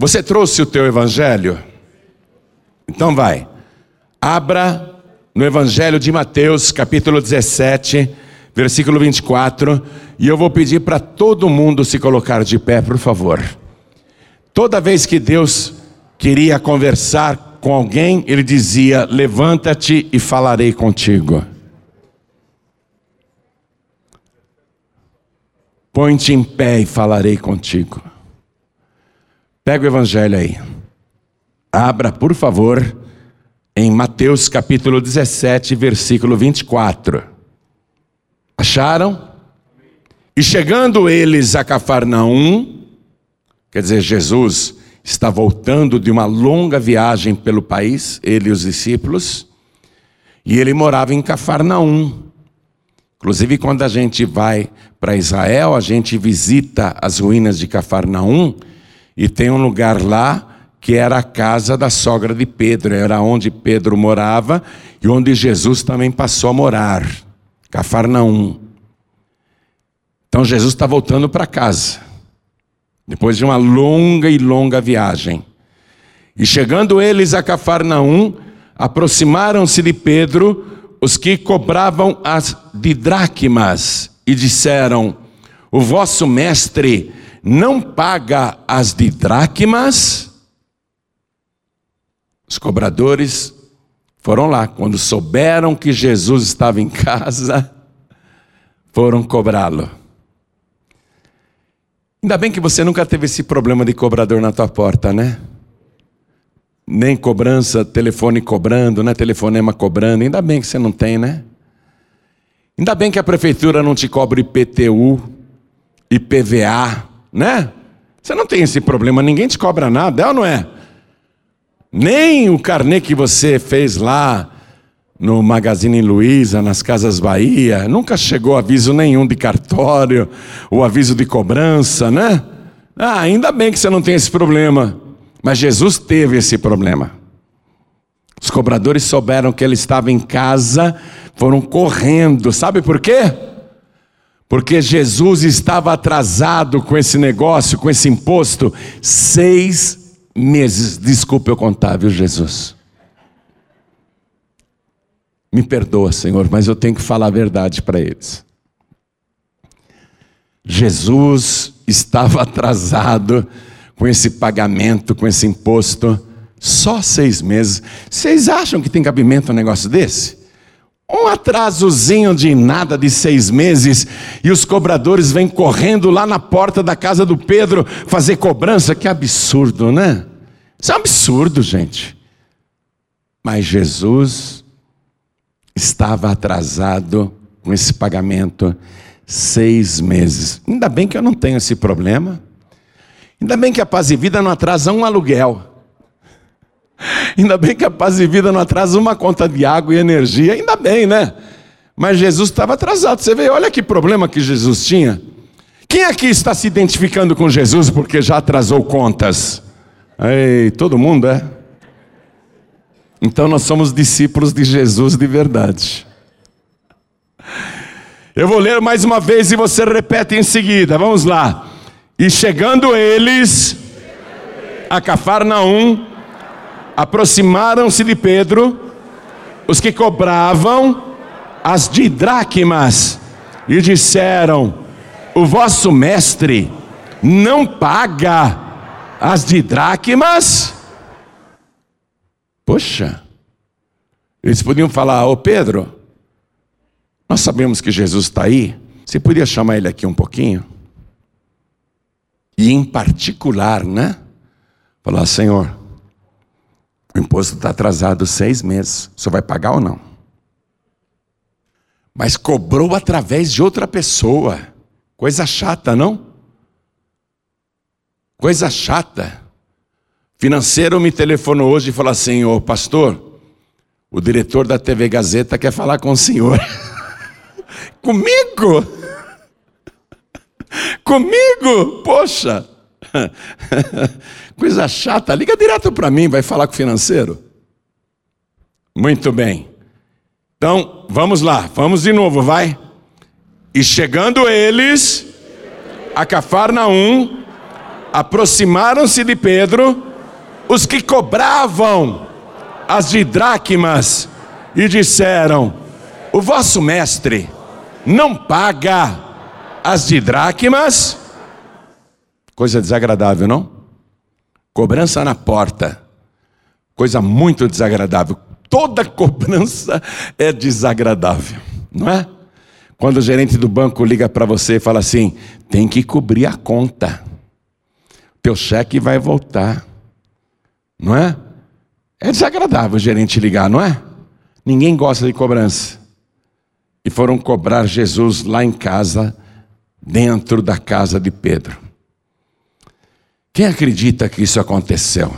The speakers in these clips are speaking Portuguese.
Você trouxe o teu evangelho? Então vai. Abra no Evangelho de Mateus, capítulo 17, versículo 24, e eu vou pedir para todo mundo se colocar de pé, por favor. Toda vez que Deus queria conversar com alguém, ele dizia: Levanta-te e falarei contigo. Põe-te em pé e falarei contigo. Pega o evangelho aí. Abra, por favor, em Mateus capítulo 17, versículo 24. Acharam? E chegando eles a Cafarnaum, quer dizer, Jesus está voltando de uma longa viagem pelo país, ele e os discípulos, e ele morava em Cafarnaum. Inclusive, quando a gente vai para Israel, a gente visita as ruínas de Cafarnaum e tem um lugar lá que era a casa da sogra de Pedro, era onde Pedro morava e onde Jesus também passou a morar, Cafarnaum. Então Jesus está voltando para casa, depois de uma longa e longa viagem. E chegando eles a Cafarnaum, aproximaram-se de Pedro os que cobravam as didracmas e disseram: O vosso mestre não paga as didracmas? Os cobradores foram lá, quando souberam que Jesus estava em casa, foram cobrá-lo. Ainda bem que você nunca teve esse problema de cobrador na tua porta, né? nem cobrança, telefone cobrando, né? Telefonema cobrando. Ainda bem que você não tem, né? Ainda bem que a prefeitura não te cobra IPTU, IPVA, né? Você não tem esse problema, ninguém te cobra nada, é ou não é? Nem o carnê que você fez lá no Magazine Luiza, nas Casas Bahia, nunca chegou aviso nenhum de cartório, o aviso de cobrança, né? Ah, ainda bem que você não tem esse problema. Mas Jesus teve esse problema. Os cobradores souberam que ele estava em casa, foram correndo. Sabe por quê? Porque Jesus estava atrasado com esse negócio, com esse imposto, seis meses. Desculpe eu contar, viu, Jesus? Me perdoa, Senhor, mas eu tenho que falar a verdade para eles. Jesus estava atrasado com esse pagamento, com esse imposto, só seis meses. Vocês acham que tem cabimento um negócio desse? Um atrasozinho de nada de seis meses e os cobradores vêm correndo lá na porta da casa do Pedro fazer cobrança. Que absurdo, né? Isso é um absurdo, gente. Mas Jesus estava atrasado com esse pagamento seis meses. Ainda bem que eu não tenho esse problema. Ainda bem que a paz e vida não atrasa um aluguel. Ainda bem que a paz e vida não atrasa uma conta de água e energia. Ainda bem, né? Mas Jesus estava atrasado. Você vê, olha que problema que Jesus tinha. Quem aqui está se identificando com Jesus porque já atrasou contas? Ei, todo mundo é? Então nós somos discípulos de Jesus de verdade. Eu vou ler mais uma vez e você repete em seguida. Vamos lá. E chegando eles a Cafarnaum, aproximaram-se de Pedro os que cobravam as didracmas e disseram: O vosso mestre não paga as didracmas? Poxa, eles podiam falar: Ô Pedro, nós sabemos que Jesus está aí, você podia chamar ele aqui um pouquinho? E em particular, né? Falar, Senhor, o imposto está atrasado seis meses, senhor vai pagar ou não? Mas cobrou através de outra pessoa. Coisa chata, não? Coisa chata. Financeiro me telefonou hoje e falou assim: Ô pastor, o diretor da TV Gazeta quer falar com o senhor. Comigo? Comigo? Poxa! Coisa chata, liga direto para mim, vai falar com o financeiro. Muito bem. Então, vamos lá, vamos de novo, vai. E chegando eles a Cafarnaum, Aproximaram-se de Pedro os que cobravam as dracmas e disseram: O vosso mestre não paga as dracmas? Coisa desagradável, não? Cobrança na porta. Coisa muito desagradável. Toda cobrança é desagradável, não é? Quando o gerente do banco liga para você e fala assim: tem que cobrir a conta, teu cheque vai voltar, não é? É desagradável o gerente ligar, não é? Ninguém gosta de cobrança. E foram cobrar Jesus lá em casa, dentro da casa de Pedro. Quem acredita que isso aconteceu?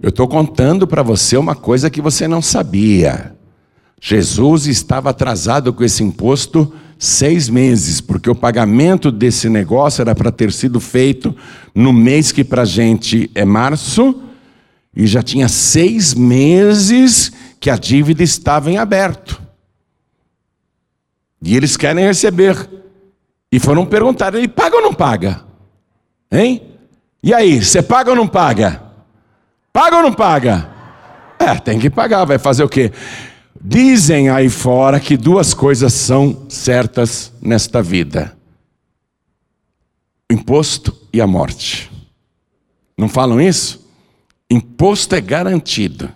Eu estou contando para você uma coisa que você não sabia. Jesus estava atrasado com esse imposto seis meses, porque o pagamento desse negócio era para ter sido feito no mês que para a gente é março, e já tinha seis meses que a dívida estava em aberto. E eles querem receber. E foram perguntar: ele paga ou não paga? Hein? E aí, você paga ou não paga? Paga ou não paga? É, tem que pagar, vai fazer o quê? Dizem aí fora que duas coisas são certas nesta vida: o imposto e a morte. Não falam isso? Imposto é garantido.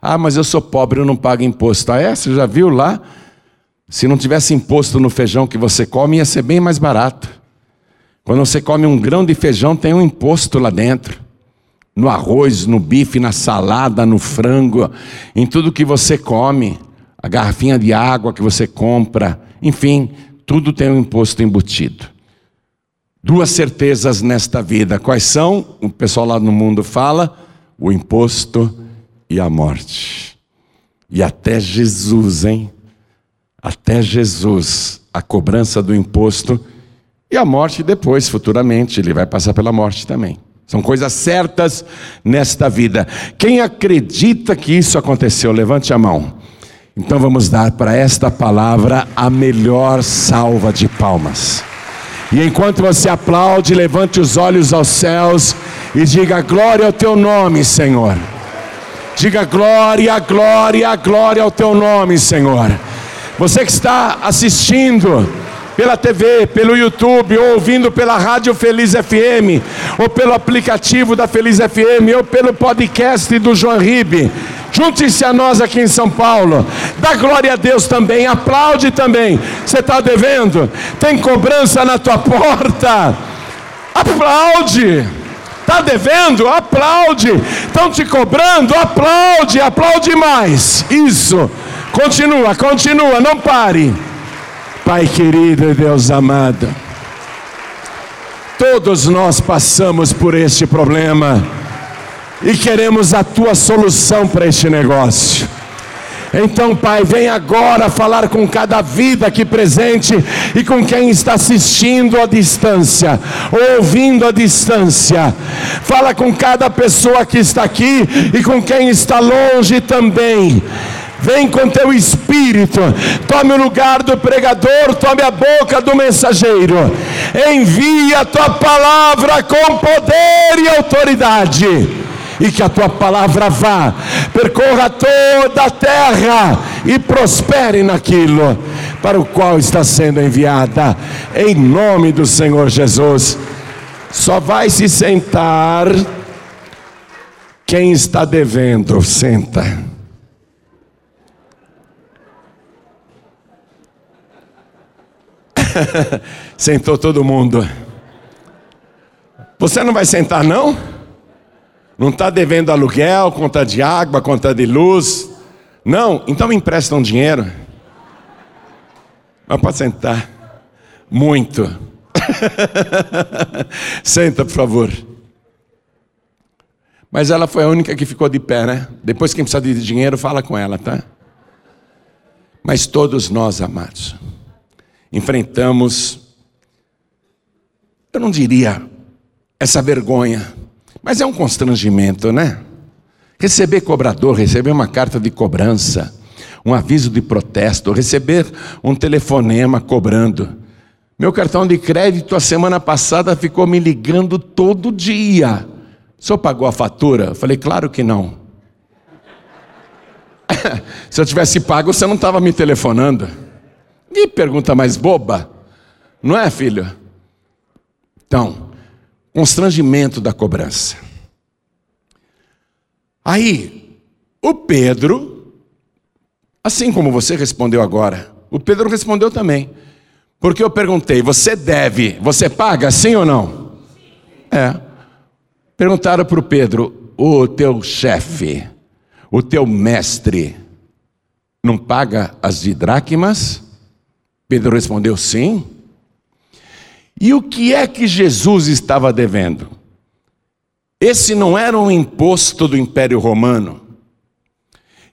Ah, mas eu sou pobre, eu não pago imposto. Ah, é? Você já viu lá? Se não tivesse imposto no feijão que você come, ia ser bem mais barato. Quando você come um grão de feijão, tem um imposto lá dentro no arroz, no bife, na salada, no frango, em tudo que você come, a garrafinha de água que você compra, enfim, tudo tem um imposto embutido. Duas certezas nesta vida, quais são? O pessoal lá no mundo fala: o imposto e a morte. E até Jesus, hein? Até Jesus, a cobrança do imposto e a morte depois, futuramente, ele vai passar pela morte também. São coisas certas nesta vida. Quem acredita que isso aconteceu, levante a mão. Então vamos dar para esta palavra a melhor salva de palmas. E enquanto você aplaude, levante os olhos aos céus e diga glória ao teu nome, Senhor. Diga glória, glória, glória ao teu nome, Senhor. Você que está assistindo, pela TV, pelo YouTube, ou ouvindo pela Rádio Feliz FM, ou pelo aplicativo da Feliz FM, ou pelo podcast do João Ribe. Junte-se a nós aqui em São Paulo. Dá glória a Deus também. Aplaude também. Você está devendo? Tem cobrança na tua porta. Aplaude. Está devendo? Aplaude. Estão te cobrando? Aplaude. Aplaude mais. Isso. Continua, continua. Não pare. Pai querido e Deus amado, todos nós passamos por este problema e queremos a tua solução para este negócio. Então, Pai, vem agora falar com cada vida aqui presente e com quem está assistindo à distância, ouvindo à distância. Fala com cada pessoa que está aqui e com quem está longe também. Vem com teu espírito, tome o lugar do pregador, tome a boca do mensageiro, envia a tua palavra com poder e autoridade, e que a tua palavra vá, percorra toda a terra e prospere naquilo para o qual está sendo enviada, em nome do Senhor Jesus. Só vai se sentar quem está devendo, senta. Sentou todo mundo. Você não vai sentar, não? Não está devendo aluguel, conta de água, conta de luz? Não? Então me emprestam dinheiro. Mas pode sentar. Muito. Senta, por favor. Mas ela foi a única que ficou de pé, né? Depois, quem precisa de dinheiro, fala com ela, tá? Mas todos nós, amados, enfrentamos, eu não diria essa vergonha, mas é um constrangimento, né? Receber cobrador, receber uma carta de cobrança, um aviso de protesto, receber um telefonema cobrando. Meu cartão de crédito a semana passada ficou me ligando todo dia. O senhor pagou a fatura? Eu falei, claro que não. Se eu tivesse pago, você não estava me telefonando. Que pergunta mais boba, não é, filho? Então, constrangimento da cobrança. Aí, o Pedro, assim como você respondeu agora, o Pedro respondeu também. Porque eu perguntei: você deve, você paga sim ou não? É. Perguntaram para o Pedro: o teu chefe, o teu mestre, não paga as dracmas? Pedro respondeu: sim. E o que é que Jesus estava devendo? Esse não era um imposto do Império Romano.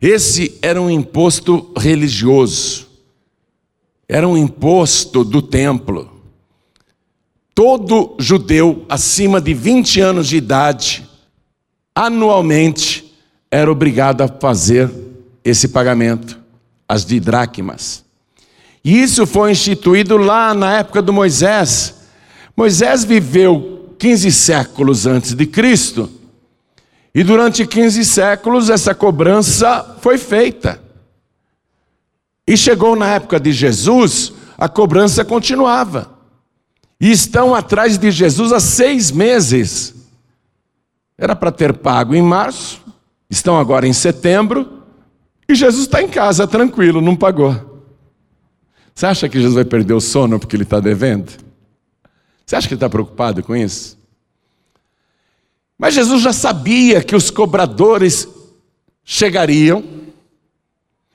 Esse era um imposto religioso. Era um imposto do templo. Todo judeu acima de 20 anos de idade, anualmente, era obrigado a fazer esse pagamento, as didracmas. E isso foi instituído lá na época do Moisés. Moisés viveu 15 séculos antes de Cristo. E durante 15 séculos essa cobrança foi feita. E chegou na época de Jesus, a cobrança continuava. E estão atrás de Jesus há seis meses. Era para ter pago em março, estão agora em setembro, e Jesus está em casa, tranquilo, não pagou. Você acha que Jesus vai perder o sono porque ele está devendo? Você acha que ele está preocupado com isso? Mas Jesus já sabia que os cobradores chegariam,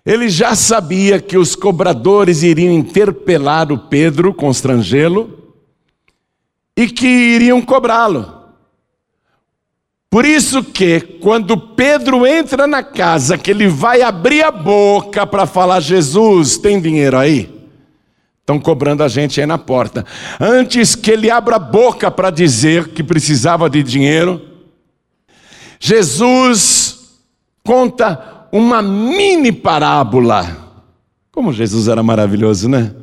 ele já sabia que os cobradores iriam interpelar o Pedro, constrangê-lo, e que iriam cobrá-lo. Por isso que, quando Pedro entra na casa, que ele vai abrir a boca para falar: Jesus, tem dinheiro aí? Estão cobrando a gente aí na porta. Antes que ele abra a boca para dizer que precisava de dinheiro, Jesus conta uma mini parábola. Como Jesus era maravilhoso, né?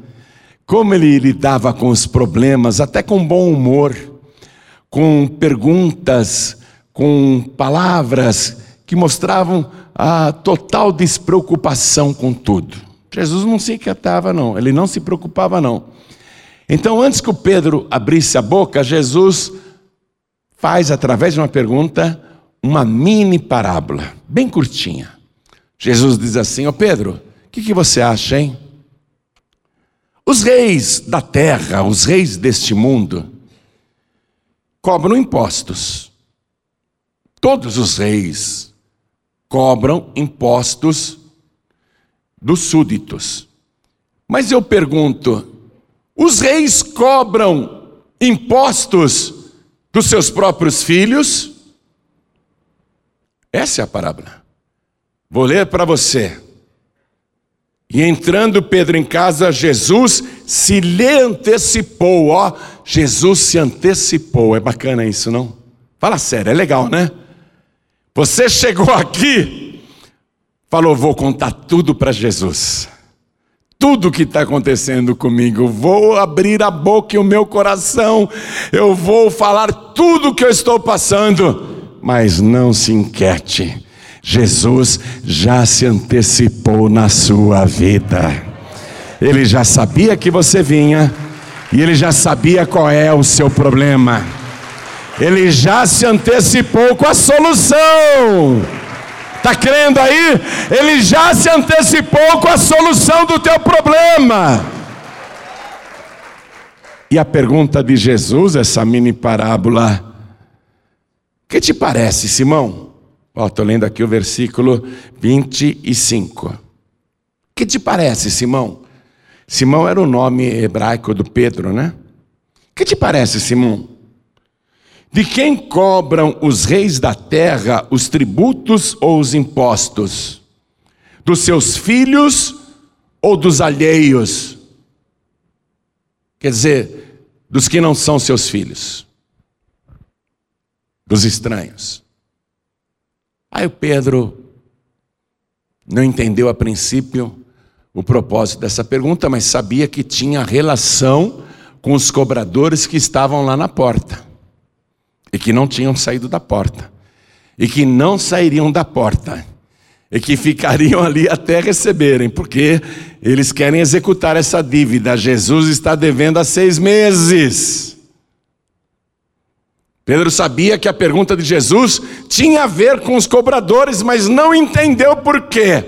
Como ele lidava com os problemas, até com bom humor, com perguntas, com palavras que mostravam a total despreocupação com tudo. Jesus não se inquietava, não, ele não se preocupava, não. Então, antes que o Pedro abrisse a boca, Jesus faz, através de uma pergunta, uma mini parábola, bem curtinha. Jesus diz assim: Ô Pedro, o que, que você acha, hein? Os reis da terra, os reis deste mundo, cobram impostos. Todos os reis cobram impostos dos súditos. Mas eu pergunto: os reis cobram impostos dos seus próprios filhos? Essa é a parábola. Vou ler para você. E entrando Pedro em casa, Jesus se lhe antecipou, ó, Jesus se antecipou. É bacana isso, não? Fala sério, é legal, né? Você chegou aqui falou: Vou contar tudo para Jesus. Tudo que está acontecendo comigo, vou abrir a boca e o meu coração, eu vou falar tudo que eu estou passando, mas não se inquiete, Jesus já se antecipou na sua vida, Ele já sabia que você vinha, e Ele já sabia qual é o seu problema, Ele já se antecipou com a solução. Está crendo aí? Ele já se antecipou com a solução do teu problema. E a pergunta de Jesus, essa mini parábola, que te parece, Simão? Estou lendo aqui o versículo 25. Que te parece, Simão? Simão era o nome hebraico do Pedro, né? Que te parece, Simão? De quem cobram os reis da terra os tributos ou os impostos? Dos seus filhos ou dos alheios? Quer dizer, dos que não são seus filhos, dos estranhos. Aí o Pedro não entendeu a princípio o propósito dessa pergunta, mas sabia que tinha relação com os cobradores que estavam lá na porta e que não tinham saído da porta e que não sairiam da porta e que ficariam ali até receberem, porque eles querem executar essa dívida. Jesus está devendo há seis meses. Pedro sabia que a pergunta de Jesus tinha a ver com os cobradores, mas não entendeu por quê.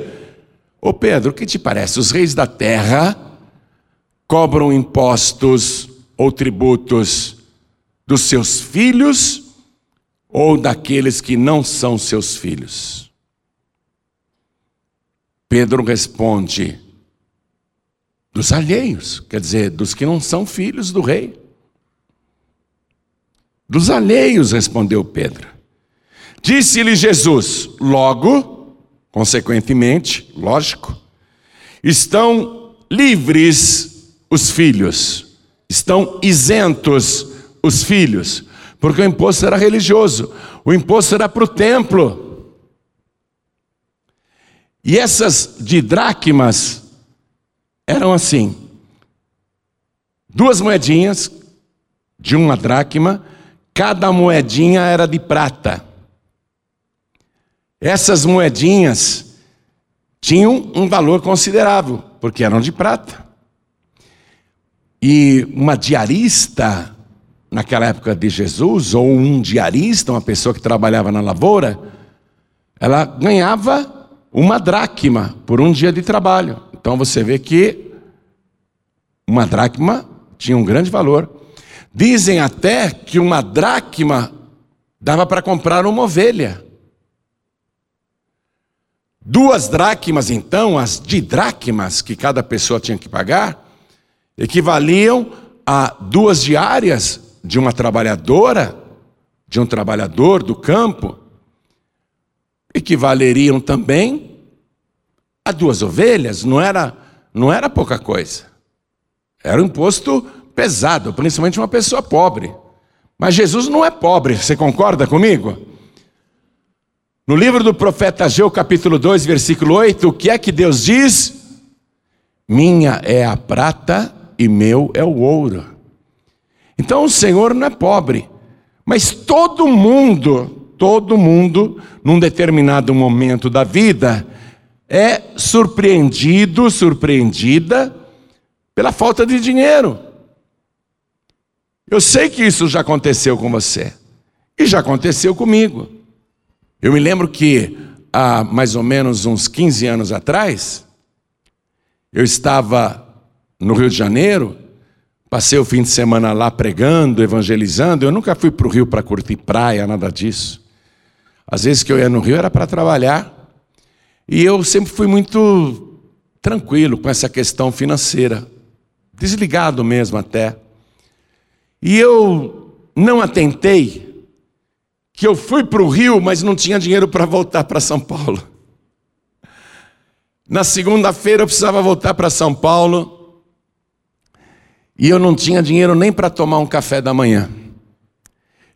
Ô Pedro, o que te parece? Os reis da terra cobram impostos ou tributos dos seus filhos ou daqueles que não são seus filhos? Pedro responde: dos alheios, quer dizer, dos que não são filhos do rei. Dos alheios, respondeu Pedro. Disse-lhe Jesus: logo, consequentemente, lógico, estão livres os filhos, estão isentos os filhos, porque o imposto era religioso, o imposto era para o templo. E essas didracmas eram assim: duas moedinhas de uma dracma, cada moedinha era de prata. Essas moedinhas tinham um valor considerável, porque eram de prata. E uma diarista, naquela época de Jesus, ou um diarista, uma pessoa que trabalhava na lavoura, ela ganhava uma dracma por um dia de trabalho. Então você vê que uma dracma tinha um grande valor. Dizem até que uma dracma dava para comprar uma ovelha. Duas dracmas, então, as didracmas que cada pessoa tinha que pagar, equivaliam a duas diárias de uma trabalhadora, de um trabalhador do campo, equivaleriam também a duas ovelhas, não era, não era pouca coisa. Era um imposto pesado, principalmente uma pessoa pobre. Mas Jesus não é pobre, você concorda comigo? No livro do profeta Ageu, capítulo 2, versículo 8, o que é que Deus diz? Minha é a prata e meu é o ouro. Então o Senhor não é pobre, mas todo mundo, todo mundo, num determinado momento da vida, é surpreendido, surpreendida pela falta de dinheiro. Eu sei que isso já aconteceu com você, e já aconteceu comigo. Eu me lembro que há mais ou menos uns 15 anos atrás, eu estava no Rio de Janeiro, passei o fim de semana lá pregando, evangelizando. Eu nunca fui para o Rio para curtir praia, nada disso. Às vezes que eu ia no Rio era para trabalhar. E eu sempre fui muito tranquilo com essa questão financeira, desligado mesmo até. E eu não atentei que eu fui para o Rio, mas não tinha dinheiro para voltar para São Paulo. Na segunda-feira eu precisava voltar para São Paulo. E eu não tinha dinheiro nem para tomar um café da manhã.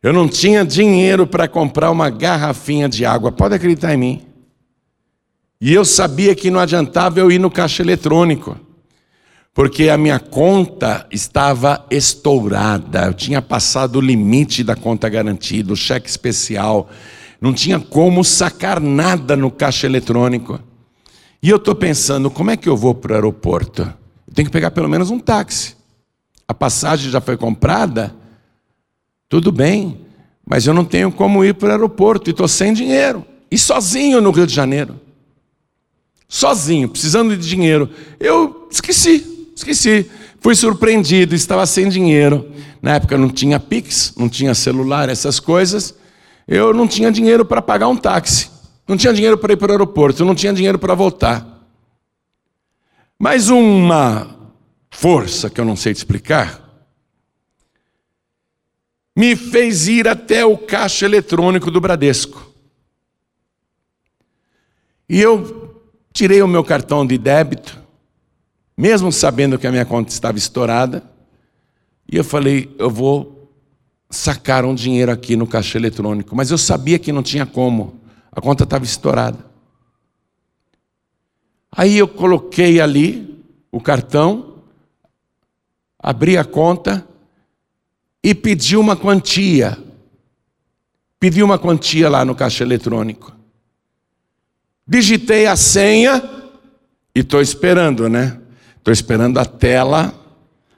Eu não tinha dinheiro para comprar uma garrafinha de água, pode acreditar em mim. E eu sabia que não adiantava eu ir no caixa eletrônico, porque a minha conta estava estourada, eu tinha passado o limite da conta garantida, o cheque especial, não tinha como sacar nada no caixa eletrônico. E eu estou pensando, como é que eu vou para o aeroporto? Eu tenho que pegar pelo menos um táxi a passagem já foi comprada, tudo bem, mas eu não tenho como ir para o aeroporto e estou sem dinheiro. E sozinho no Rio de Janeiro. Sozinho, precisando de dinheiro. Eu esqueci, esqueci. Fui surpreendido, estava sem dinheiro. Na época não tinha Pix, não tinha celular, essas coisas. Eu não tinha dinheiro para pagar um táxi. Não tinha dinheiro para ir para o aeroporto, não tinha dinheiro para voltar. Mais uma força que eu não sei te explicar, me fez ir até o caixa eletrônico do Bradesco. E eu tirei o meu cartão de débito, mesmo sabendo que a minha conta estava estourada, e eu falei: eu vou sacar um dinheiro aqui no caixa eletrônico, mas eu sabia que não tinha como, a conta estava estourada. Aí eu coloquei ali o cartão, abri a conta e pedi uma quantia. Pedi uma quantia lá no caixa eletrônico. Digitei a senha e estou esperando, né? Estou esperando a tela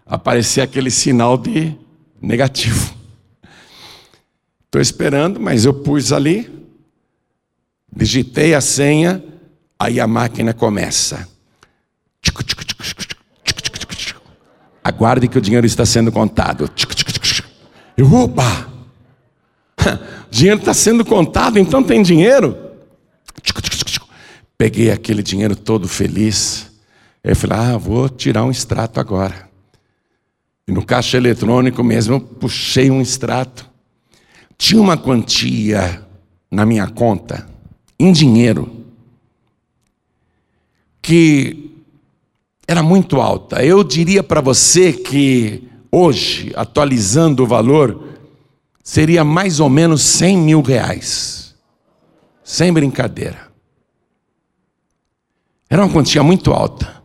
aparecer aquele sinal de negativo. Estou esperando, mas eu pus ali, digitei a senha, aí a máquina começa. Aguarde que o dinheiro está sendo contado. Eu, opa! O dinheiro está sendo contado, então tem dinheiro? Peguei aquele dinheiro todo feliz. Eu falei, ah, vou tirar um extrato agora. E no caixa eletrônico mesmo, eu puxei um extrato. Tinha uma quantia na minha conta, em dinheiro, que era muito alta. Eu diria para você que hoje, atualizando o valor, seria mais ou menos 100 mil reais. Sem brincadeira. Era uma quantia muito alta.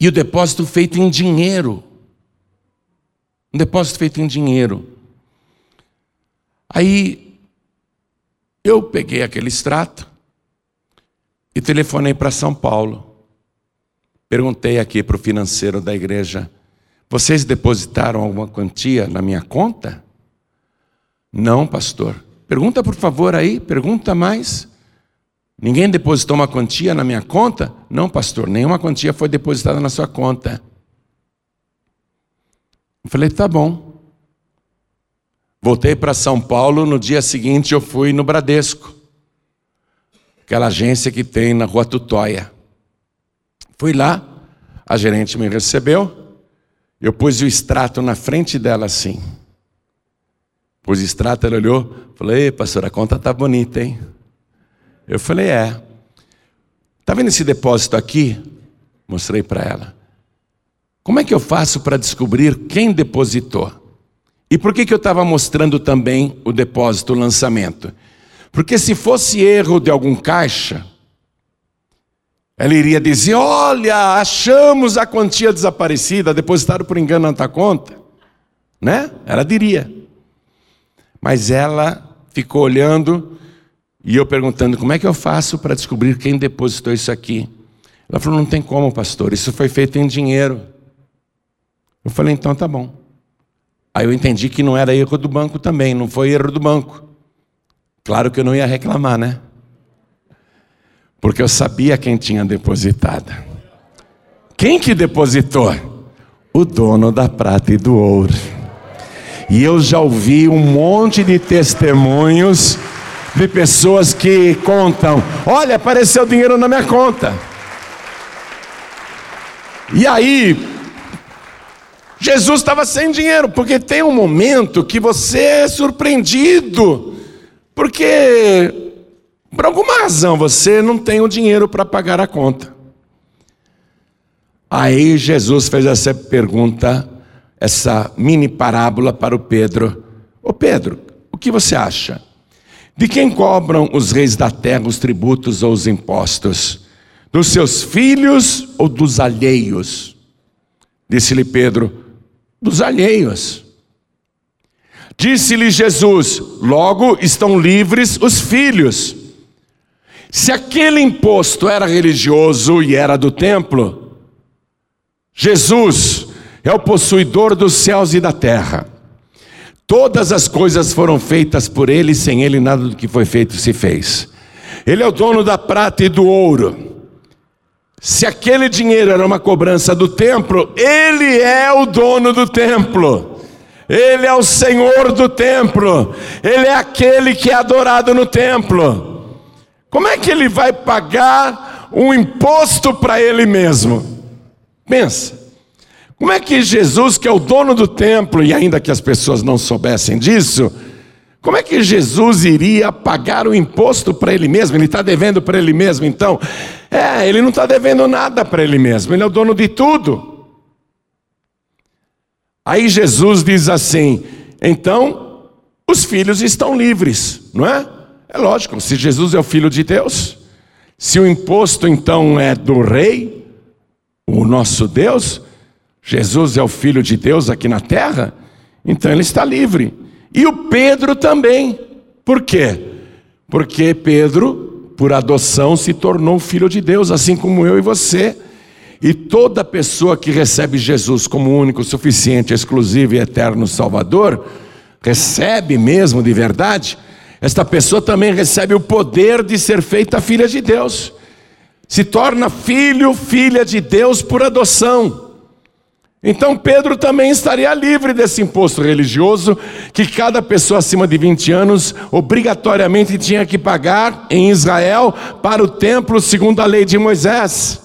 E o depósito feito em dinheiro. Um depósito feito em dinheiro. Aí eu peguei aquele extrato e telefonei para São Paulo. Perguntei aqui para o financeiro da igreja: vocês depositaram alguma quantia na minha conta? Não, pastor. Pergunta por favor aí, pergunta mais. Ninguém depositou uma quantia na minha conta? Não, pastor, nenhuma quantia foi depositada na sua conta. Eu falei, tá bom. Voltei para São Paulo, no dia seguinte eu fui no Bradesco, aquela agência que tem na rua Tutóia. Fui lá, a gerente me recebeu, eu pus o extrato na frente dela assim. Pus o extrato, ela olhou, falei, pastor, a conta tá bonita, hein? Eu falei, é. Tá vendo esse depósito aqui? Mostrei para ela. Como é que eu faço para descobrir quem depositou? E por que, que eu estava mostrando também o depósito, o lançamento? Porque se fosse erro de algum caixa, ela iria dizer: Olha, achamos a quantia desaparecida, depositaram por engano na tua conta. Né? Ela diria. Mas ela ficou olhando e eu perguntando: Como é que eu faço para descobrir quem depositou isso aqui? Ela falou: Não tem como, pastor, isso foi feito em dinheiro. Eu falei: Então tá bom. Aí eu entendi que não era erro do banco também, não foi erro do banco. Claro que eu não ia reclamar, né? Porque eu sabia quem tinha depositado. Quem que depositou? O dono da prata e do ouro. E eu já ouvi um monte de testemunhos de pessoas que contam: olha, apareceu dinheiro na minha conta. E aí, Jesus estava sem dinheiro, porque tem um momento que você é surpreendido, porque por alguma razão você não tem o dinheiro para pagar a conta. Aí Jesus fez essa pergunta, essa mini parábola para o Pedro: Ô Pedro, o que você acha? De quem cobram os reis da terra os tributos ou os impostos? Dos seus filhos ou dos alheios? Disse-lhe Pedro: dos alheios. Disse-lhe Jesus: logo estão livres os filhos. Se aquele imposto era religioso e era do templo, Jesus é o possuidor dos céus e da terra. Todas as coisas foram feitas por ele, sem ele nada do que foi feito se fez. Ele é o dono da prata e do ouro. Se aquele dinheiro era uma cobrança do templo, ele é o dono do templo. Ele é o Senhor do templo. Ele é aquele que é adorado no templo. Como é que ele vai pagar um imposto para ele mesmo? Pensa. Como é que Jesus, que é o dono do templo, e ainda que as pessoas não soubessem disso, como é que Jesus iria pagar o imposto para ele mesmo? Ele está devendo para ele mesmo, então? É, ele não está devendo nada para ele mesmo, ele é o dono de tudo. Aí Jesus diz assim: então, os filhos estão livres, não é? É lógico, se Jesus é o filho de Deus, se o imposto então é do rei, o nosso Deus, Jesus é o filho de Deus aqui na terra, Então ele está livre. E o Pedro também. Por quê? Porque Pedro, por adoção, se tornou filho de Deus, assim como eu e você. E toda pessoa que recebe Jesus como único, suficiente, exclusivo e eterno Salvador, recebe mesmo de verdade, esta pessoa também recebe o poder de ser feita filha de Deus. Se torna filho, filha de Deus por adoção. Então Pedro também estaria livre desse imposto religioso que cada pessoa acima de 20 anos obrigatoriamente tinha que pagar em Israel para o templo segundo a lei de Moisés.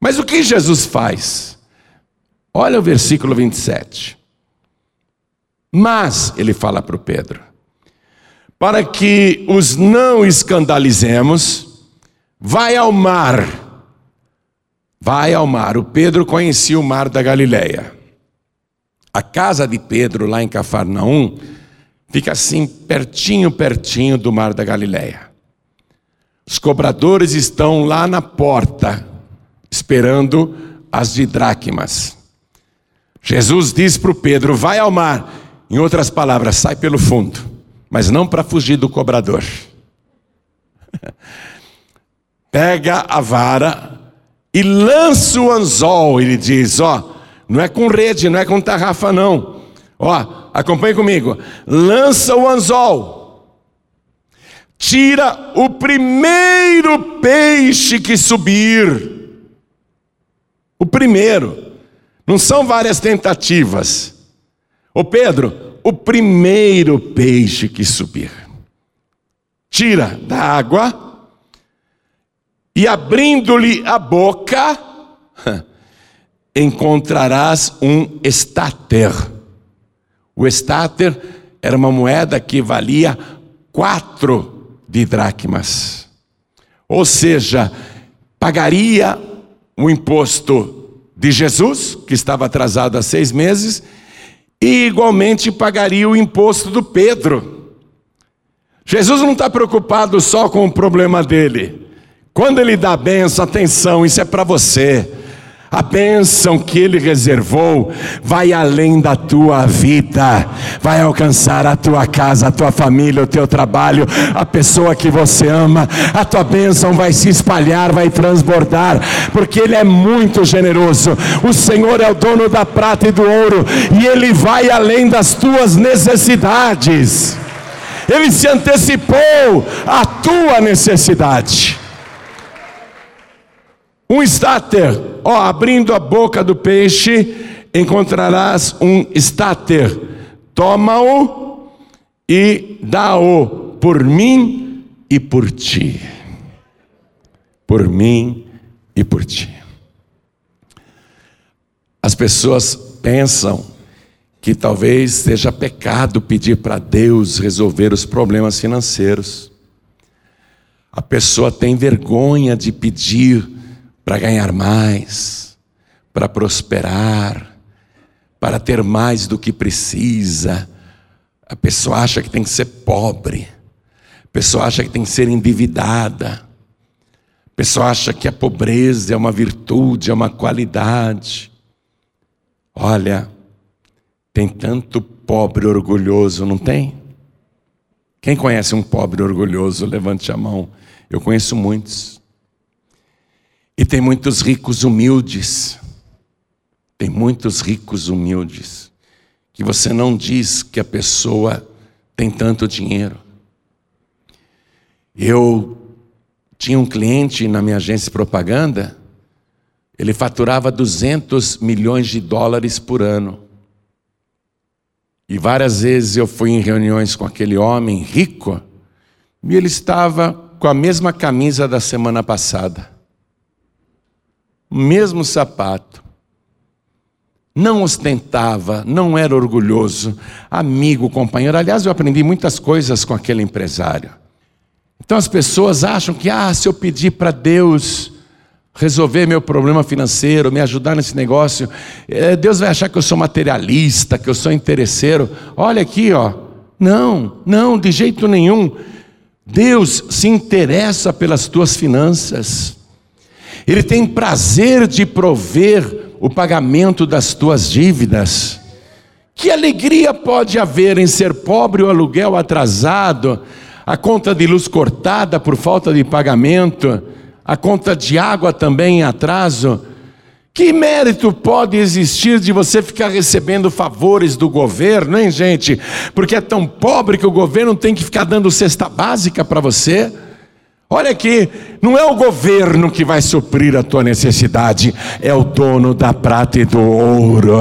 Mas o que Jesus faz? Olha o versículo 27. Mas, ele fala para o Pedro, para que os não escandalizemos, vai ao mar Vai ao mar. O Pedro conhecia o mar da Galileia. A casa de Pedro, lá em Cafarnaum, fica assim, pertinho, pertinho do mar da Galileia. Os cobradores estão lá na porta, esperando as dracmas. Jesus diz para o Pedro: vai ao mar. Em outras palavras, sai pelo fundo, mas não para fugir do cobrador. Pega a vara, e lança o anzol. Ele diz: Ó, não é com rede, não é com tarrafa, não. Ó, acompanhe comigo. Lança o anzol. Tira o primeiro peixe que subir. O primeiro. Não são várias tentativas. Ô Pedro, o primeiro peixe que subir. Tira da água e abrindo-lhe a boca, encontrarás um estáter. O estáter era uma moeda que valia quatro de dracmas. Ou seja, pagaria o imposto de Jesus, que estava atrasado há seis meses, e igualmente pagaria o imposto do Pedro. Jesus não está preocupado só com o problema dele. Quando ele dá benção, atenção, isso é para você. A bênção que Ele reservou vai além da tua vida, vai alcançar a tua casa, a tua família, o teu trabalho, a pessoa que você ama. A tua bênção vai se espalhar, vai transbordar, porque Ele é muito generoso. O Senhor é o dono da prata e do ouro, e Ele vai além das tuas necessidades. Ele se antecipou à tua necessidade. Um estáter, ó, abrindo a boca do peixe, encontrarás um estáter. Toma-o e dá-o por mim e por ti. Por mim e por ti. As pessoas pensam que talvez seja pecado pedir para Deus resolver os problemas financeiros. A pessoa tem vergonha de pedir para ganhar mais, para prosperar, para ter mais do que precisa. A pessoa acha que tem que ser pobre, a pessoa acha que tem que ser endividada, a pessoa acha que a pobreza é uma virtude, é uma qualidade. Olha, tem tanto pobre orgulhoso, não tem? Quem conhece um pobre orgulhoso, levante a mão. Eu conheço muitos. E tem muitos ricos humildes. Tem muitos ricos humildes. Que você não diz que a pessoa tem tanto dinheiro. Eu tinha um cliente na minha agência de propaganda, ele faturava 200 milhões de dólares por ano. E várias vezes eu fui em reuniões com aquele homem rico, e ele estava com a mesma camisa da semana passada mesmo sapato. Não ostentava, não era orgulhoso, amigo, companheiro. Aliás, eu aprendi muitas coisas com aquele empresário. Então as pessoas acham que, ah, se eu pedir para Deus resolver meu problema financeiro, me ajudar nesse negócio, eh, Deus vai achar que eu sou materialista, que eu sou interesseiro. Olha aqui, ó. Não, não, de jeito nenhum. Deus se interessa pelas tuas finanças. Ele tem prazer de prover o pagamento das tuas dívidas. Que alegria pode haver em ser pobre o aluguel atrasado, a conta de luz cortada por falta de pagamento, a conta de água também em atraso? Que mérito pode existir de você ficar recebendo favores do governo, hein, gente? Porque é tão pobre que o governo tem que ficar dando cesta básica para você. Olha aqui, não é o governo que vai suprir a tua necessidade, é o dono da prata e do ouro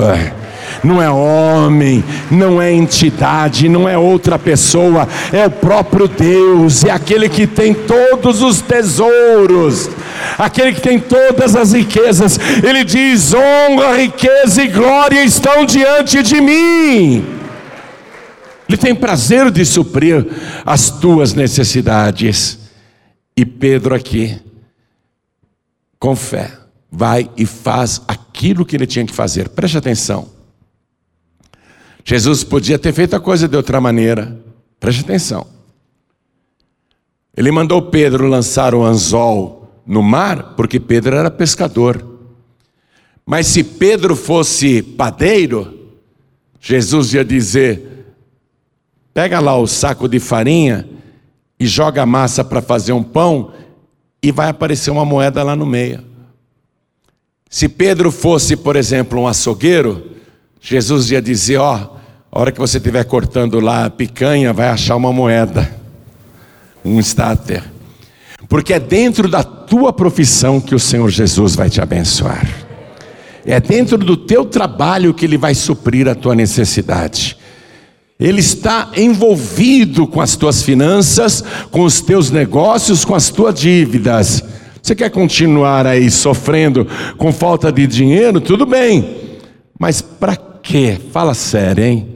não é homem, não é entidade, não é outra pessoa, é o próprio Deus, é aquele que tem todos os tesouros, aquele que tem todas as riquezas. Ele diz: honra, riqueza e glória estão diante de mim. Ele tem prazer de suprir as tuas necessidades. Pedro aqui, com fé, vai e faz aquilo que ele tinha que fazer. Preste atenção. Jesus podia ter feito a coisa de outra maneira. Preste atenção. Ele mandou Pedro lançar o anzol no mar, porque Pedro era pescador. Mas se Pedro fosse padeiro, Jesus ia dizer: pega lá o saco de farinha e joga a massa para fazer um pão, e vai aparecer uma moeda lá no meio. Se Pedro fosse, por exemplo, um açougueiro, Jesus ia dizer: ó, a hora que você estiver cortando lá a picanha, vai achar uma moeda, um estáter. Porque é dentro da tua profissão que o Senhor Jesus vai te abençoar. É dentro do teu trabalho que Ele vai suprir a tua necessidade. Ele está envolvido com as tuas finanças, com os teus negócios, com as tuas dívidas. Você quer continuar aí sofrendo com falta de dinheiro? Tudo bem, mas para quê? Fala sério, hein?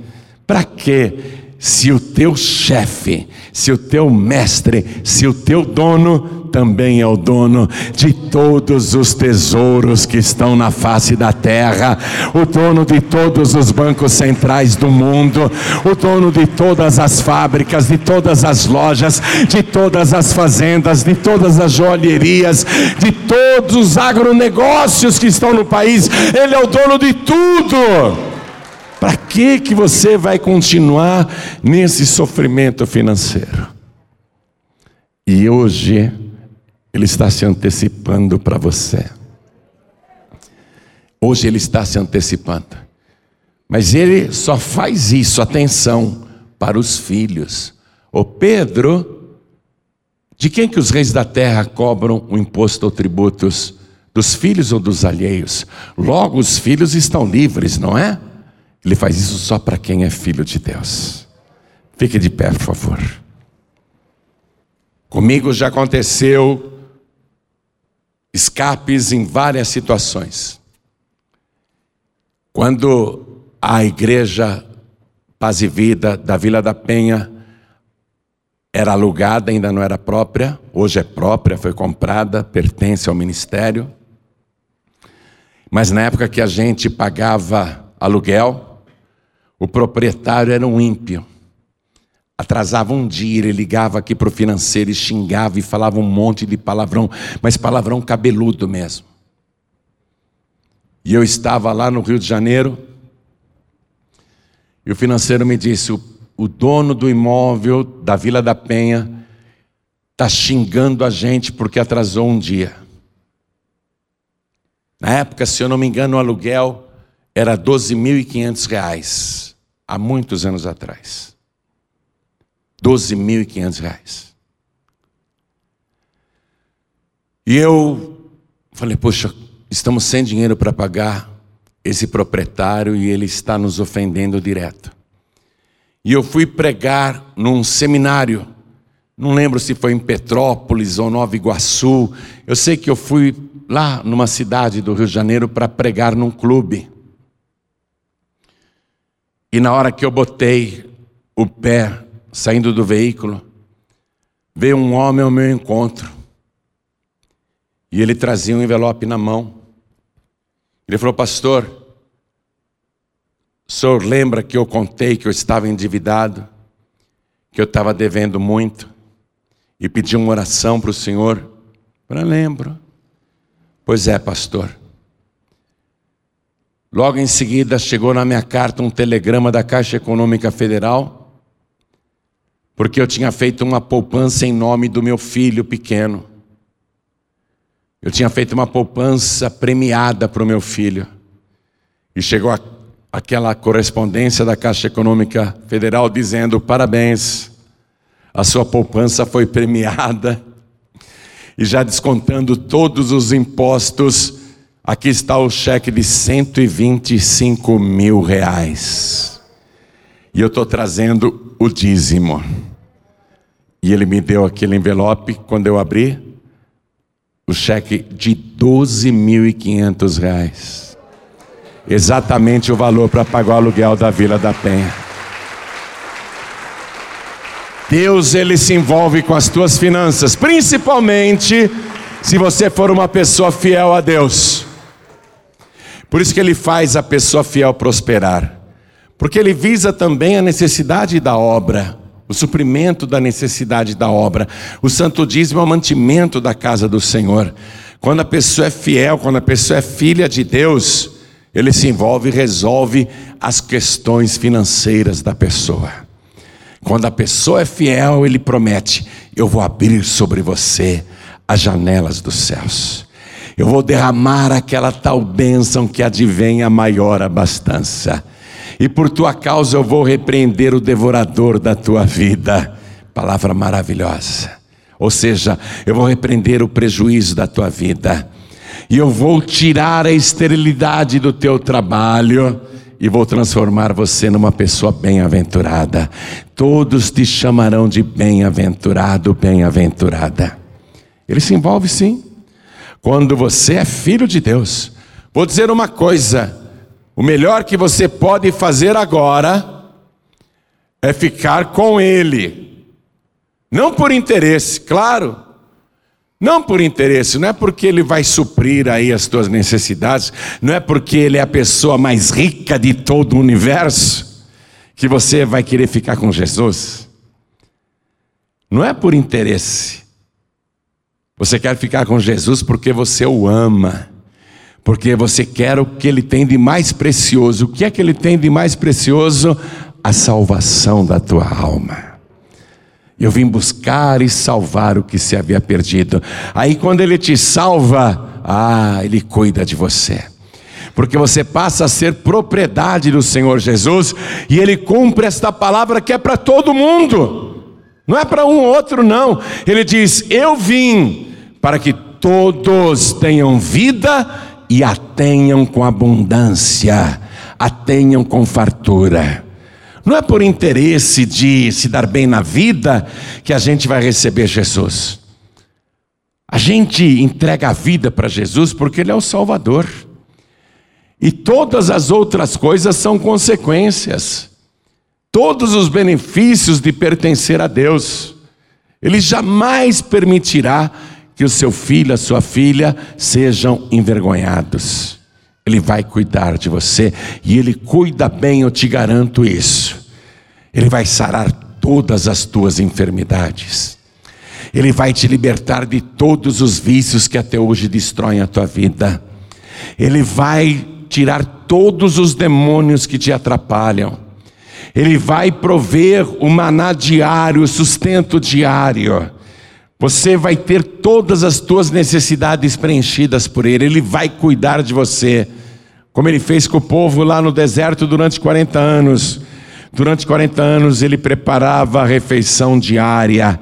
Para quê? Se o teu chefe, se o teu mestre, se o teu dono também é o dono de todos os tesouros que estão na face da terra, o dono de todos os bancos centrais do mundo, o dono de todas as fábricas, de todas as lojas, de todas as fazendas, de todas as joalherias, de todos os agronegócios que estão no país, ele é o dono de tudo. Para que que você vai continuar nesse sofrimento financeiro? E hoje ele está se antecipando para você. Hoje ele está se antecipando. Mas ele só faz isso, atenção, para os filhos. O Pedro, de quem que os reis da terra cobram o imposto ou tributos? Dos filhos ou dos alheios? Logo os filhos estão livres, não é? Ele faz isso só para quem é filho de Deus. Fique de pé, por favor. Comigo já aconteceu escapes em várias situações. Quando a igreja Paz e Vida da Vila da Penha era alugada, ainda não era própria, hoje é própria, foi comprada, pertence ao ministério. Mas na época que a gente pagava aluguel, o proprietário era um ímpio. Atrasava um dia, ele ligava aqui para o financeiro e xingava e falava um monte de palavrão, mas palavrão cabeludo mesmo. E eu estava lá no Rio de Janeiro, e o financeiro me disse: o, o dono do imóvel da Vila da Penha está xingando a gente porque atrasou um dia. Na época, se eu não me engano, o aluguel era 12.500 reais há muitos anos atrás. 12.500 reais. E eu falei, poxa, estamos sem dinheiro para pagar esse proprietário e ele está nos ofendendo direto. E eu fui pregar num seminário, não lembro se foi em Petrópolis ou Nova Iguaçu, eu sei que eu fui lá numa cidade do Rio de Janeiro para pregar num clube. E na hora que eu botei o pé saindo do veículo, veio um homem ao meu encontro. E ele trazia um envelope na mão. Ele falou: Pastor, o senhor lembra que eu contei que eu estava endividado, que eu estava devendo muito, e pedi uma oração para o senhor? Eu lembro. Pois é, pastor. Logo em seguida chegou na minha carta um telegrama da Caixa Econômica Federal, porque eu tinha feito uma poupança em nome do meu filho pequeno. Eu tinha feito uma poupança premiada para o meu filho. E chegou a, aquela correspondência da Caixa Econômica Federal dizendo: parabéns, a sua poupança foi premiada. E já descontando todos os impostos, aqui está o cheque de 125 mil reais. E eu estou trazendo o dízimo. E ele me deu aquele envelope, quando eu abri, o cheque de 12.500 reais. Exatamente o valor para pagar o aluguel da Vila da Penha. Deus ele se envolve com as tuas finanças, principalmente se você for uma pessoa fiel a Deus. Por isso que ele faz a pessoa fiel prosperar. Porque ele visa também a necessidade da obra, o suprimento da necessidade da obra. O santo dízimo é o mantimento da casa do Senhor. Quando a pessoa é fiel, quando a pessoa é filha de Deus, ele se envolve e resolve as questões financeiras da pessoa. Quando a pessoa é fiel, ele promete: Eu vou abrir sobre você as janelas dos céus. Eu vou derramar aquela tal bênção que advém a maior abastança. E por tua causa eu vou repreender o devorador da tua vida. Palavra maravilhosa. Ou seja, eu vou repreender o prejuízo da tua vida. E eu vou tirar a esterilidade do teu trabalho e vou transformar você numa pessoa bem-aventurada. Todos te chamarão de bem-aventurado, bem-aventurada. Ele se envolve sim. Quando você é filho de Deus, vou dizer uma coisa: o melhor que você pode fazer agora é ficar com Ele, não por interesse, claro, não por interesse, não é porque ele vai suprir aí as tuas necessidades, não é porque ele é a pessoa mais rica de todo o universo, que você vai querer ficar com Jesus. Não é por interesse. Você quer ficar com Jesus porque você o ama, porque você quer o que ele tem de mais precioso. O que é que ele tem de mais precioso? A salvação da tua alma. Eu vim buscar e salvar o que se havia perdido. Aí, quando Ele te salva, ah, Ele cuida de você. Porque você passa a ser propriedade do Senhor Jesus e Ele cumpre esta palavra que é para todo mundo, não é para um ou outro, não. Ele diz: Eu vim para que todos tenham vida e a tenham com abundância, a tenham com fartura. Não é por interesse de se dar bem na vida que a gente vai receber Jesus. A gente entrega a vida para Jesus porque Ele é o Salvador. E todas as outras coisas são consequências. Todos os benefícios de pertencer a Deus. Ele jamais permitirá que o seu filho, a sua filha sejam envergonhados. Ele vai cuidar de você e Ele cuida bem, eu te garanto isso. Ele vai sarar todas as tuas enfermidades. Ele vai te libertar de todos os vícios que até hoje destroem a tua vida. Ele vai tirar todos os demônios que te atrapalham. Ele vai prover o maná diário, o sustento diário. Você vai ter todas as tuas necessidades preenchidas por Ele, Ele vai cuidar de você, como Ele fez com o povo lá no deserto durante 40 anos. Durante 40 anos Ele preparava a refeição diária.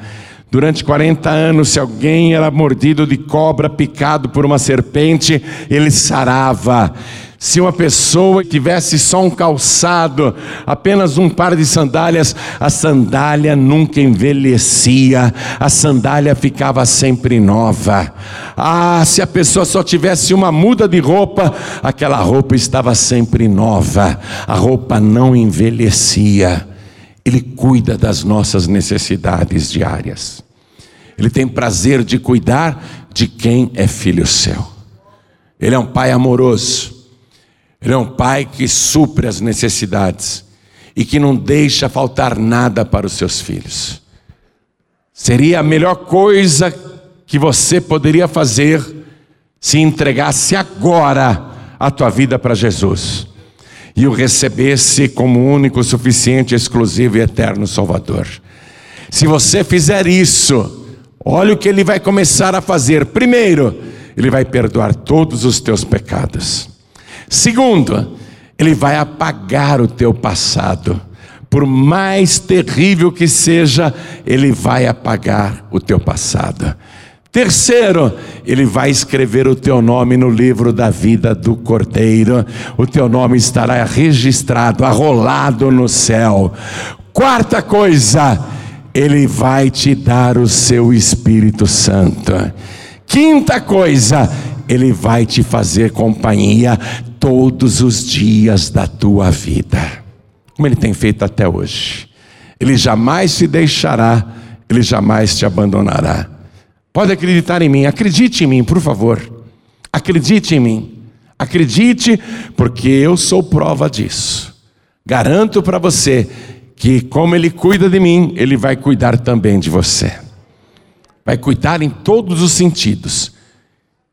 Durante 40 anos, se alguém era mordido de cobra, picado por uma serpente, ele sarava. Se uma pessoa tivesse só um calçado, apenas um par de sandálias, a sandália nunca envelhecia, a sandália ficava sempre nova. Ah, se a pessoa só tivesse uma muda de roupa, aquela roupa estava sempre nova, a roupa não envelhecia. Ele cuida das nossas necessidades diárias. Ele tem prazer de cuidar de quem é filho seu. Ele é um pai amoroso. Ele é um pai que supre as necessidades e que não deixa faltar nada para os seus filhos. Seria a melhor coisa que você poderia fazer se entregasse agora a tua vida para Jesus e o recebesse como único, suficiente, exclusivo e eterno Salvador. Se você fizer isso, olha o que ele vai começar a fazer. Primeiro, ele vai perdoar todos os teus pecados. Segundo, ele vai apagar o teu passado. Por mais terrível que seja, ele vai apagar o teu passado. Terceiro, ele vai escrever o teu nome no livro da vida do Cordeiro. O teu nome estará registrado, arrolado no céu. Quarta coisa, ele vai te dar o seu Espírito Santo. Quinta coisa, ele vai te fazer companhia todos os dias da tua vida, como ele tem feito até hoje. Ele jamais te deixará, ele jamais te abandonará. Pode acreditar em mim, acredite em mim, por favor. Acredite em mim. Acredite, porque eu sou prova disso. Garanto para você que, como Ele cuida de mim, Ele vai cuidar também de você. Vai cuidar em todos os sentidos,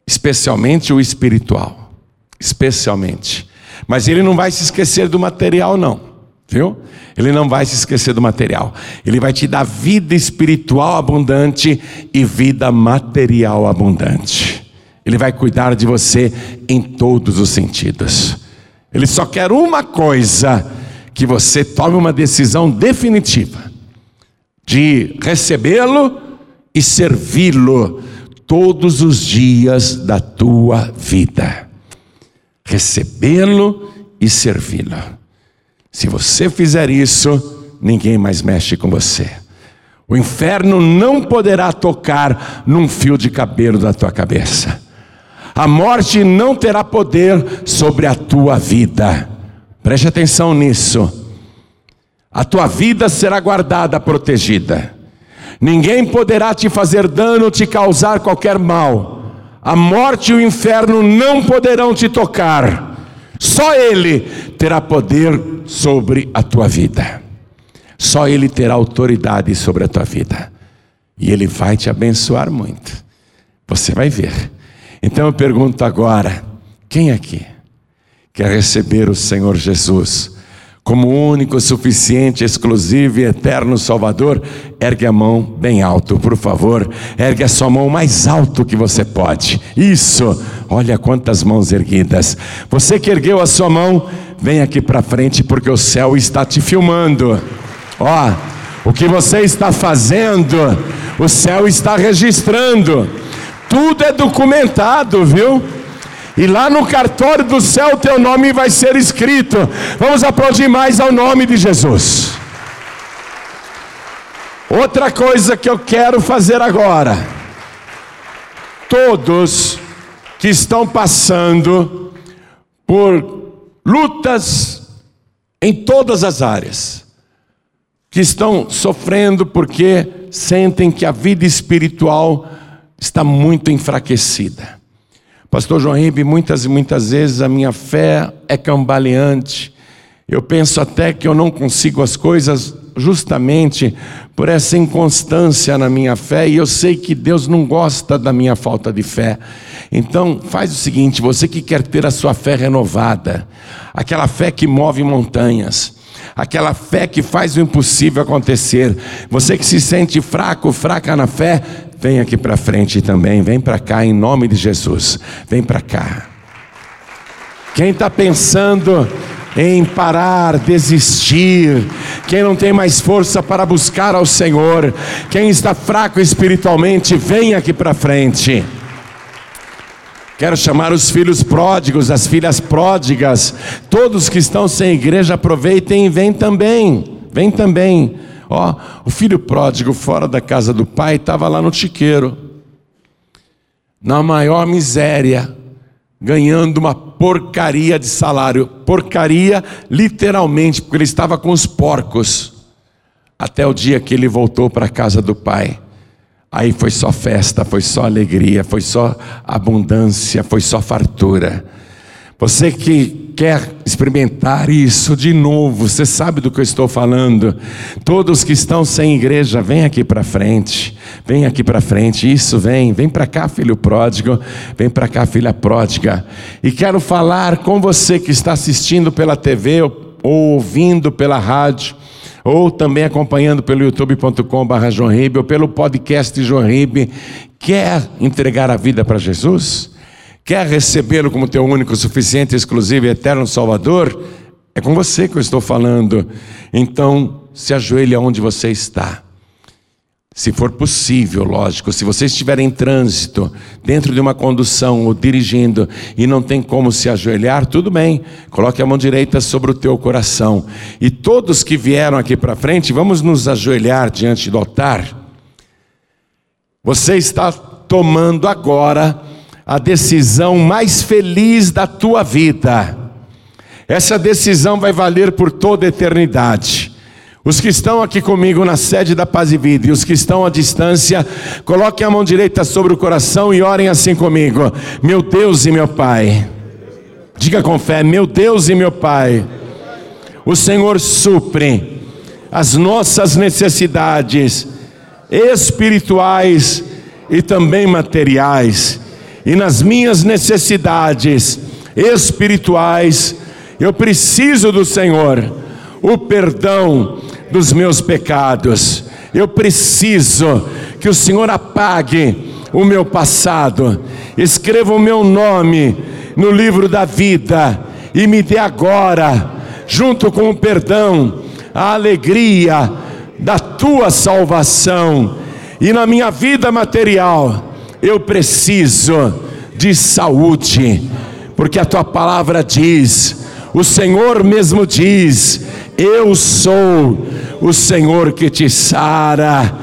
especialmente o espiritual. Especialmente. Mas Ele não vai se esquecer do material, não. Viu? Ele não vai se esquecer do material. Ele vai te dar vida espiritual abundante e vida material abundante. Ele vai cuidar de você em todos os sentidos. Ele só quer uma coisa: que você tome uma decisão definitiva de recebê-lo e servi-lo todos os dias da tua vida. Recebê-lo e servi-lo. Se você fizer isso, ninguém mais mexe com você. O inferno não poderá tocar num fio de cabelo da tua cabeça. A morte não terá poder sobre a tua vida. Preste atenção nisso. A tua vida será guardada, protegida. Ninguém poderá te fazer dano, te causar qualquer mal. A morte e o inferno não poderão te tocar. Só Ele terá poder sobre a tua vida. Só Ele terá autoridade sobre a tua vida. E Ele vai te abençoar muito. Você vai ver. Então eu pergunto agora: quem aqui quer receber o Senhor Jesus como único, suficiente, exclusivo e eterno Salvador, ergue a mão bem alto, por favor. Ergue a sua mão mais alto que você pode. Isso. Olha quantas mãos erguidas. Você que ergueu a sua mão, vem aqui para frente porque o céu está te filmando. Ó, o que você está fazendo, o céu está registrando. Tudo é documentado, viu? E lá no cartório do céu teu nome vai ser escrito. Vamos aplaudir mais ao nome de Jesus. Outra coisa que eu quero fazer agora. Todos que estão passando por lutas em todas as áreas, que estão sofrendo porque sentem que a vida espiritual está muito enfraquecida. Pastor João Ribe, muitas e muitas vezes a minha fé é cambaleante. Eu penso até que eu não consigo as coisas justamente por essa inconstância na minha fé, e eu sei que Deus não gosta da minha falta de fé. Então, faz o seguinte: você que quer ter a sua fé renovada, aquela fé que move montanhas, aquela fé que faz o impossível acontecer, você que se sente fraco, fraca na fé, Vem aqui para frente também, vem para cá em nome de Jesus. Vem para cá. Quem está pensando em parar, desistir, quem não tem mais força para buscar ao Senhor, quem está fraco espiritualmente, vem aqui para frente. Quero chamar os filhos pródigos, as filhas pródigas, todos que estão sem igreja, aproveitem e vem também. Vem também. Ó, o filho pródigo fora da casa do pai estava lá no chiqueiro, na maior miséria, ganhando uma porcaria de salário. Porcaria, literalmente, porque ele estava com os porcos. Até o dia que ele voltou para a casa do pai. Aí foi só festa, foi só alegria, foi só abundância, foi só fartura. Você que quer experimentar isso de novo, você sabe do que eu estou falando. Todos que estão sem igreja, vem aqui para frente. Vem aqui para frente. Isso, vem. Vem para cá, filho pródigo. Vem para cá, filha pródiga. E quero falar com você que está assistindo pela TV ou ouvindo pela rádio ou também acompanhando pelo youtube.com.br ou pelo podcast Jorribe, quer entregar a vida para Jesus? Quer recebê-lo como teu único, suficiente, exclusivo e eterno Salvador? É com você que eu estou falando. Então, se ajoelhe onde você está. Se for possível, lógico, se você estiver em trânsito, dentro de uma condução ou dirigindo e não tem como se ajoelhar, tudo bem, coloque a mão direita sobre o teu coração. E todos que vieram aqui para frente, vamos nos ajoelhar diante do altar. Você está tomando agora a decisão mais feliz da tua vida. Essa decisão vai valer por toda a eternidade. Os que estão aqui comigo na sede da Paz e Vida e os que estão à distância, coloquem a mão direita sobre o coração e orem assim comigo: Meu Deus e meu Pai. Diga com fé: Meu Deus e meu Pai. O Senhor supre as nossas necessidades espirituais e também materiais e nas minhas necessidades espirituais, eu preciso do Senhor, o perdão dos meus pecados. Eu preciso que o Senhor apague o meu passado, escreva o meu nome no livro da vida e me dê agora, junto com o perdão, a alegria da tua salvação e na minha vida material eu preciso de saúde, porque a tua palavra diz, o Senhor mesmo diz: Eu sou o Senhor que te sara.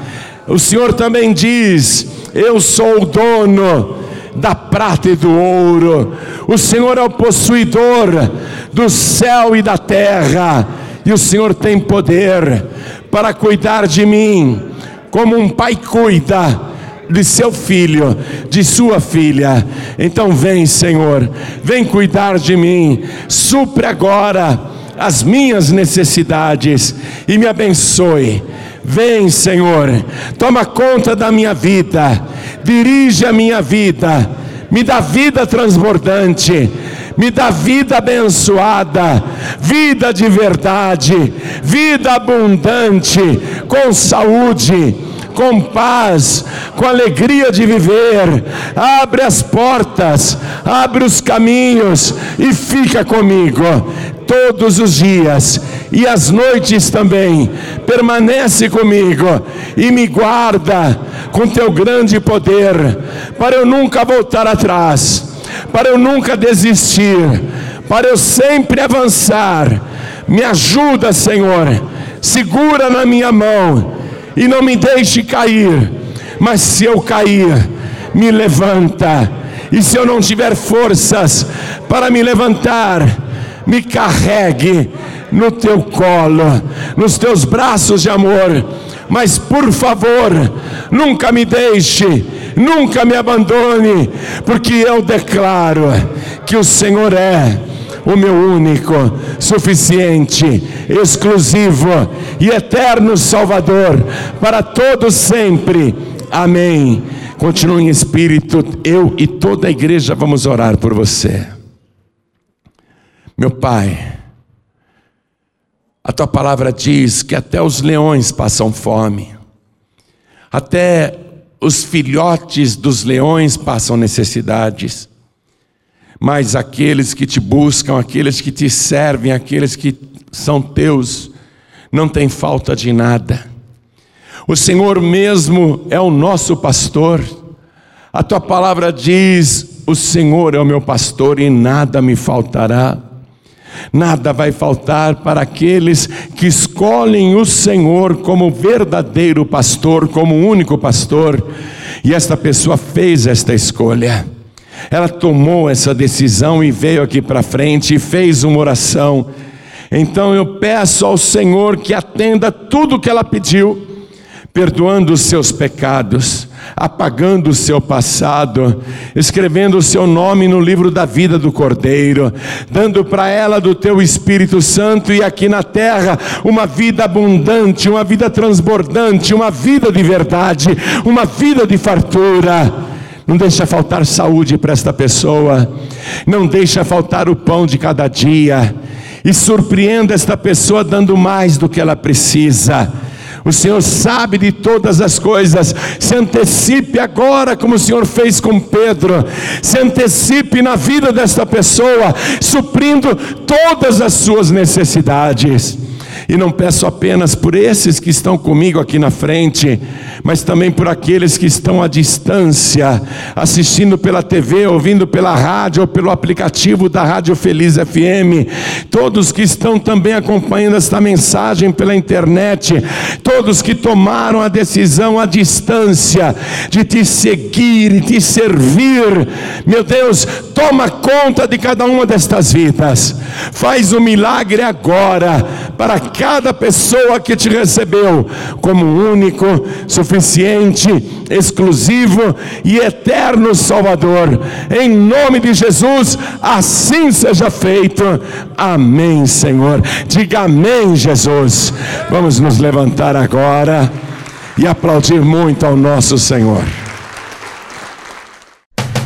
O Senhor também diz: Eu sou o dono da prata e do ouro. O Senhor é o possuidor do céu e da terra. E o Senhor tem poder para cuidar de mim, como um pai cuida de seu filho, de sua filha. Então vem, Senhor, vem cuidar de mim, supre agora as minhas necessidades e me abençoe. Vem, Senhor, toma conta da minha vida, dirige a minha vida, me dá vida transbordante, me dá vida abençoada, vida de verdade, vida abundante, com saúde com paz, com alegria de viver. Abre as portas, abre os caminhos e fica comigo todos os dias e as noites também. Permanece comigo e me guarda com teu grande poder, para eu nunca voltar atrás, para eu nunca desistir, para eu sempre avançar. Me ajuda, Senhor. Segura na minha mão e não me deixe cair. Mas se eu cair, me levanta. E se eu não tiver forças para me levantar, me carregue no teu colo, nos teus braços de amor. Mas por favor, nunca me deixe, nunca me abandone, porque eu declaro que o Senhor é o meu único, suficiente, exclusivo e eterno Salvador para todos sempre. Amém. Continue em espírito, eu e toda a igreja vamos orar por você. Meu Pai, a tua palavra diz que até os leões passam fome, até os filhotes dos leões passam necessidades mas aqueles que te buscam, aqueles que te servem, aqueles que são teus, não tem falta de nada. O Senhor mesmo é o nosso pastor. A tua palavra diz: O Senhor é o meu pastor e nada me faltará. Nada vai faltar para aqueles que escolhem o Senhor como verdadeiro pastor, como único pastor. E esta pessoa fez esta escolha. Ela tomou essa decisão e veio aqui para frente e fez uma oração. Então eu peço ao Senhor que atenda tudo o que ela pediu, perdoando os seus pecados, apagando o seu passado, escrevendo o seu nome no livro da vida do Cordeiro, dando para ela do teu Espírito Santo e aqui na terra uma vida abundante, uma vida transbordante, uma vida de verdade, uma vida de fartura. Não deixa faltar saúde para esta pessoa, não deixa faltar o pão de cada dia, e surpreenda esta pessoa dando mais do que ela precisa o Senhor sabe de todas as coisas. Se antecipe agora, como o Senhor fez com Pedro. Se antecipe na vida desta pessoa, suprindo todas as suas necessidades. E não peço apenas por esses que estão comigo aqui na frente, mas também por aqueles que estão à distância, assistindo pela TV, ouvindo pela rádio ou pelo aplicativo da Rádio Feliz FM, todos que estão também acompanhando esta mensagem pela internet, todos que tomaram a decisão à distância de te seguir e te servir, meu Deus, toma conta de cada uma destas vidas, faz o um milagre agora para cada pessoa que te recebeu como único, suficiente, exclusivo e eterno Salvador. Em nome de Jesus, assim seja feito. Amém, Senhor. Diga amém, Jesus. Vamos nos levantar agora e aplaudir muito ao nosso Senhor.